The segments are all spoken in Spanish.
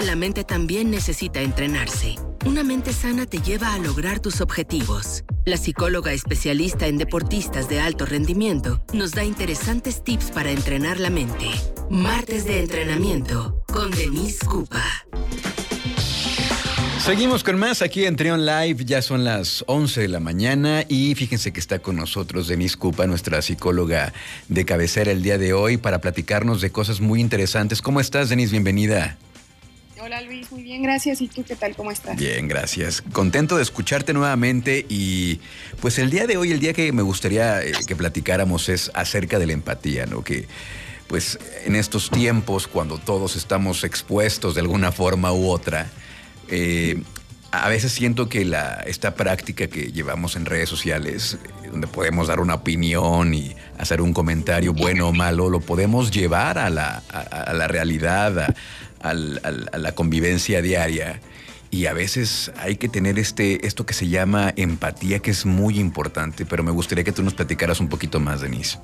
La mente también necesita entrenarse. Una mente sana te lleva a lograr tus objetivos. La psicóloga especialista en deportistas de alto rendimiento nos da interesantes tips para entrenar la mente. Martes de entrenamiento con Denise Cupa. Seguimos con más aquí en Trion Live, ya son las 11 de la mañana y fíjense que está con nosotros Denise Cupa, nuestra psicóloga de cabecera el día de hoy para platicarnos de cosas muy interesantes. ¿Cómo estás Denise? Bienvenida. Hola Luis, muy bien, gracias. ¿Y tú qué tal? ¿Cómo estás? Bien, gracias. Contento de escucharte nuevamente y pues el día de hoy, el día que me gustaría eh, que platicáramos es acerca de la empatía, ¿no? Que pues en estos tiempos cuando todos estamos expuestos de alguna forma u otra, eh, a veces siento que la, esta práctica que llevamos en redes sociales, eh, donde podemos dar una opinión y hacer un comentario bueno o malo, lo podemos llevar a la, a, la realidad, a, la convivencia diaria. Y a veces hay que tener este, esto que se llama empatía, que es muy importante, pero me gustaría que tú nos platicaras un poquito más, Denise.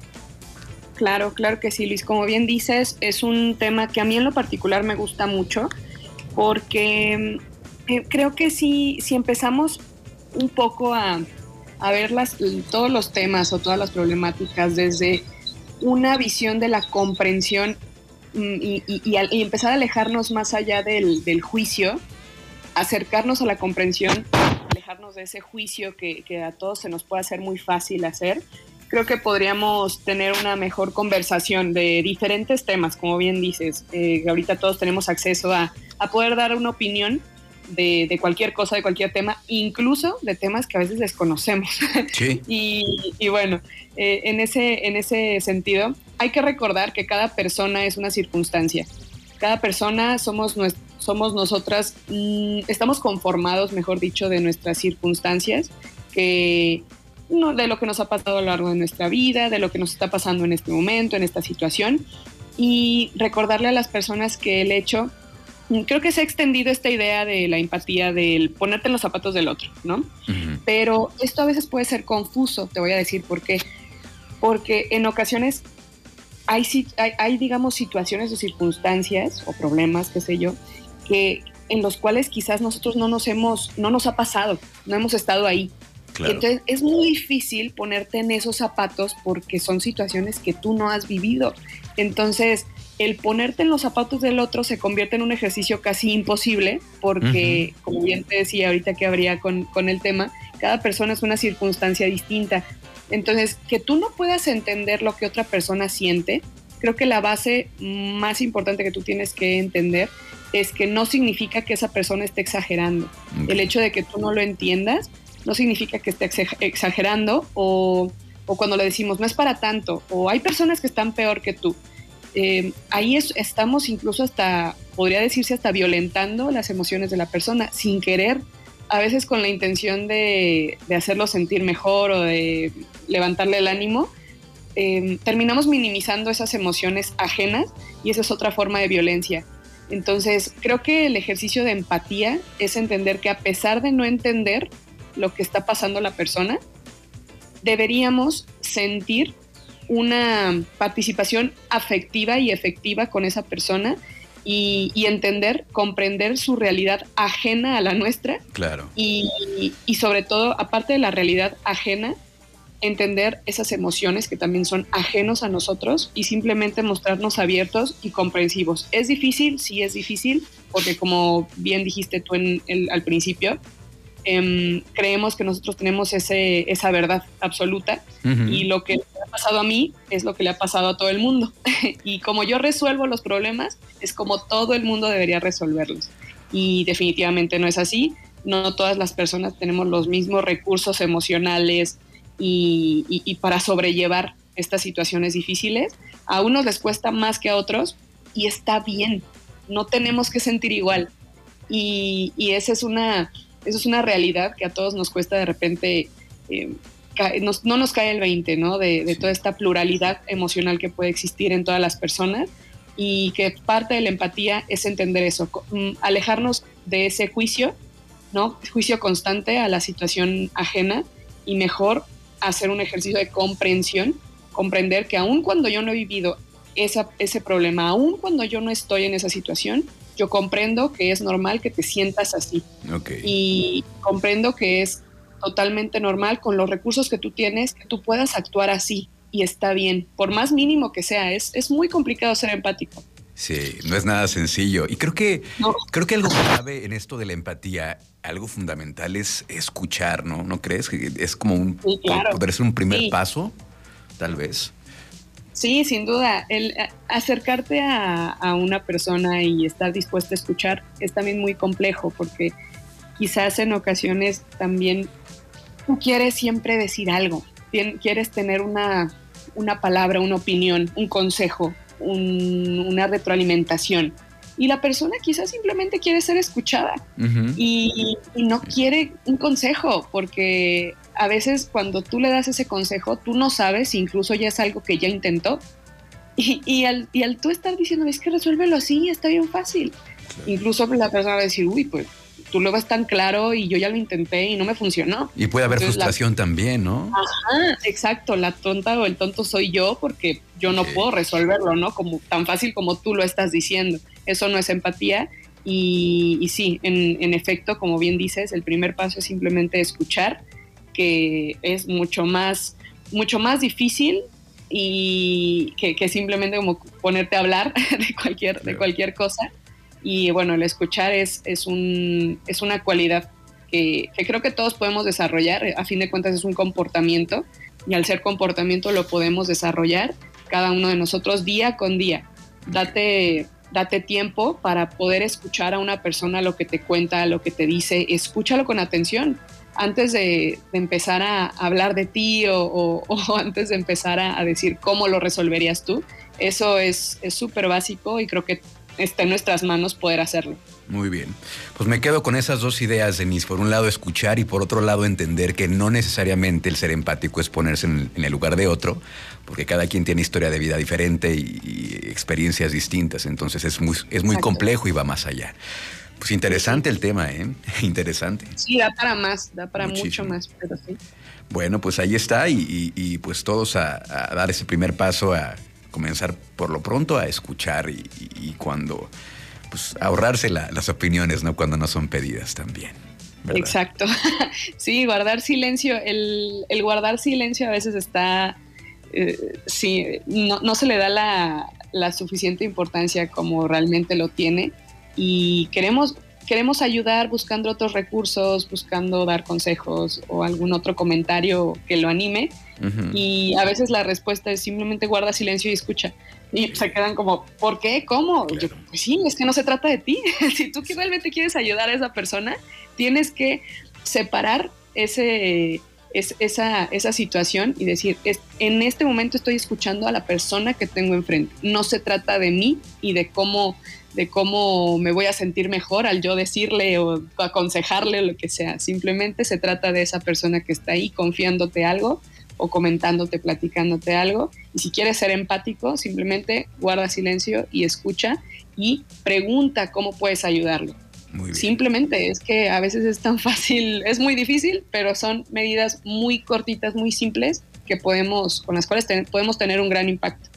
Claro, claro que sí, Luis. Como bien dices, es un tema que a mí en lo particular me gusta mucho, porque eh, creo que sí, si empezamos un poco a, ver las, todos los temas o todas las problemáticas desde una visión de la comprensión mm, y, empezar a alejarnos más allá del, juicio, acercarnos a la comprensión, alejarnos de ese juicio que, a todos se nos puede hacer muy fácil hacer, creo que podríamos tener una mejor conversación de diferentes temas, como bien dices. Eh, ahorita todos tenemos acceso a, a poder dar una opinión de, cualquier cosa, de cualquier tema, incluso de temas que a veces desconocemos. Sí. y, bueno, eh, en, ese, en ese sentido, hay que recordar que cada persona es una circunstancia. Cada persona somos, somos nosotras, mm, estamos conformados, mejor dicho, de nuestras circunstancias, que no, de lo que nos ha pasado a lo largo de nuestra vida, de lo que nos está pasando en este momento, en esta situación, y recordarle a las personas que el hecho creo que se ha extendido esta idea de la empatía, del ponerte en los zapatos del otro, ¿no? Pero esto a veces puede ser confuso, te voy a decir por qué. Porque en ocasiones hay, hay, hay, digamos, situaciones o circunstancias o problemas, qué sé yo, que en los cuales quizás nosotros no nos hemos, no nos ha pasado, no hemos estado ahí. Entonces es muy difícil ponerte en esos zapatos porque son situaciones que tú no has vivido. Entonces, el ponerte en los zapatos del otro se convierte en un ejercicio casi imposible, porque, como bien te decía ahorita que habría con, el tema, cada persona es una circunstancia distinta. Entonces, que tú no puedas entender lo que otra persona siente, creo que la base más importante que tú tienes que entender es que no significa que esa persona esté exagerando. El hecho de que tú no lo entiendas no significa que esté exagerando o, o cuando le decimos no es para tanto o hay personas que están peor que tú eh, ahí estamos incluso hasta, podría decirse, hasta violentando las emociones de la persona sin querer, a veces con la intención de, hacerlo sentir mejor o de levantarle el ánimo. Em, terminamos minimizando esas emociones ajenas y esa es otra forma de violencia. Entonces, creo que el ejercicio de empatía es entender que a pesar de no entender lo que está pasando la persona, deberíamos sentir una participación afectiva y efectiva con esa persona y, entender, comprender su realidad ajena a la nuestra. Claro. Y, sobre todo, aparte de la realidad ajena, entender esas emociones que también son ajenos a nosotros y simplemente mostrarnos abiertos y comprensivos. ¿Es difícil? Sí, es difícil, porque como bien dijiste tú en al principio, Em, creemos que nosotros tenemos ese, esa verdad absoluta y lo que me ha pasado a mí es lo que le ha pasado a todo el mundo. y como yo resuelvo los problemas, es como todo el mundo debería resolverlos. Y definitivamente no es así. No todas las personas tenemos los mismos recursos emocionales y, y para sobrellevar estas situaciones difíciles. A unos les cuesta más que a otros y está bien. No tenemos que sentir igual. Y, y esa es una, eso es una realidad que a todos nos cuesta de repente, eh, no nos cae el 20, ¿no? De, toda esta pluralidad emocional que puede existir en todas las personas y que parte de la empatía es entender eso, mm, alejarnos de ese juicio, ¿no? Juicio constante a la situación ajena y mejor hacer un ejercicio de comprensión, comprender que aun cuando yo no he vivido ese problema, aun cuando yo no estoy en esa situación, yo comprendo que es normal que te sientas así. Y comprendo que es totalmente normal con los recursos que tú tienes, que tú puedas actuar así y está bien, por más mínimo que sea, es, es muy complicado ser empático. Sí, no es nada sencillo. Y creo que, creo que algo clave en esto de la empatía, algo fundamental es escuchar, ¿no? ¿No crees? Es como un, poder ser un primer paso, tal vez. Sí, sin duda. El eh, acercarte a, a, una persona y estar dispuesto a escuchar es también muy complejo porque quizás en ocasiones también tú quieres siempre decir algo, quieres tener una, una palabra, una opinión, un consejo, una retroalimentación. Y la persona quizás simplemente quiere ser escuchada y, no quiere un consejo, porque a veces cuando tú le das ese consejo, tú no sabes, incluso ya es algo que ya intentó. Y, y, al, y al tú estar diciendo, es que resuélvelo así, está bien fácil. Incluso la persona va a decir, uy, pues tú lo ves tan claro y yo ya lo intenté y no me funcionó. Y puede haber frustración también, ¿no? Ajá, exacto, la tonta o el tonto soy yo porque yo no puedo resolverlo, ¿no? Como tan fácil como tú lo estás diciendo. Eso no es empatía y, sí, en, efecto, como bien dices, el primer paso es simplemente escuchar, que es mucho más, mucho más difícil y que, simplemente como ponerte a hablar de cualquier, de cualquier cosa. Y bueno, el escuchar es, es, un, es una cualidad que, creo que todos podemos desarrollar. A fin de cuentas es un comportamiento y al ser comportamiento lo podemos desarrollar cada uno de nosotros día con día. Date, date tiempo para poder escuchar a una persona lo que te cuenta, lo que te dice. Escúchalo con atención antes de, empezar a hablar de ti o, antes de empezar a, a, decir cómo lo resolverías tú. Eso es súper básico y creo que está en nuestras manos poder hacerlo. Muy bien. Pues me quedo con esas dos ideas, Denise. Por un lado, escuchar y por otro lado, entender que no necesariamente el ser empático es ponerse en, el lugar de otro, porque cada quien tiene historia de vida diferente y, experiencias distintas. Entonces es muy, es muy complejo y va más allá. Pues interesante el tema, ¿eh? Interesante. Sí, da para más, da para mucho más, pero sí. Bueno, pues ahí está y, pues todos a dar ese primer paso a comenzar por lo pronto a escuchar y, cuando pues ahorrarse las opiniones, ¿no? Cuando no son pedidas también. Exacto. sí, guardar silencio. El, guardar silencio a veces está. Eh, sí, no, se le da la, la, suficiente importancia como realmente lo tiene. Y queremos, queremos ayudar buscando otros recursos, buscando dar consejos o algún otro comentario que lo anime. Y a veces la respuesta es simplemente guarda silencio y escucha. Y se quedan como, ¿por qué? ¿Cómo? Yo, pues sí, es que no se trata de ti. si tú realmente quieres ayudar a esa persona, tienes que separar ese, esa, esa situación y decir, es, en este momento estoy escuchando a la persona que tengo enfrente. No se trata de mí y de cómo de cómo me voy a sentir mejor al yo decirle o aconsejarle lo que sea. Simplemente se trata de esa persona que está ahí confiándote algo o comentándote, platicándote algo. Y si quieres ser empático, simplemente guarda silencio y escucha y pregunta cómo puedes ayudarlo. Simplemente es que a veces es tan fácil, es muy difícil, pero son medidas muy cortitas, muy simples que podemos, con las cuales podemos tener un gran impacto.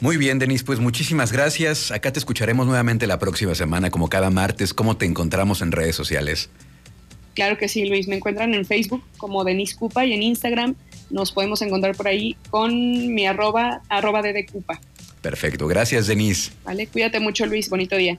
Muy bien, Denise, pues muchísimas gracias. Acá te escucharemos nuevamente la próxima semana, como cada martes. ¿Cómo te encontramos en redes sociales? Claro que sí, Luis. Me encuentran en Facebook como Denise Cupa y en Instagram nos podemos encontrar por ahí con mi arroba, arroba de Cupa. Perfecto. Gracias, Denise. Vale, cuídate mucho, Luis. Bonito día.